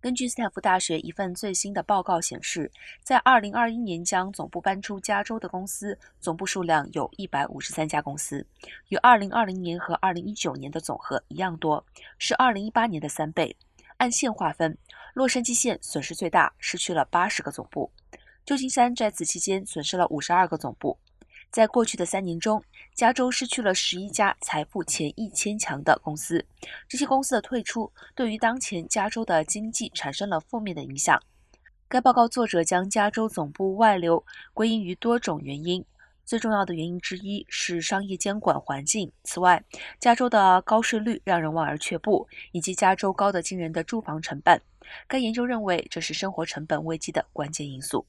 根据斯坦福大学一份最新的报告显示，在2021年将总部搬出加州的公司总部数量有153家公司，与2020年和2019年的总和一样多，是2018年的三倍。按县划分，洛杉矶县损失最大，失去了80个总部；旧金山在此期间损失了52个总部。在过去的三年中，加州失去了十一家财富前一千强的公司。这些公司的退出对于当前加州的经济产生了负面的影响。该报告作者将加州总部外流归因于多种原因，最重要的原因之一是商业监管环境。此外，加州的高税率让人望而却步，以及加州高得惊人的住房成本。该研究认为，这是生活成本危机的关键因素。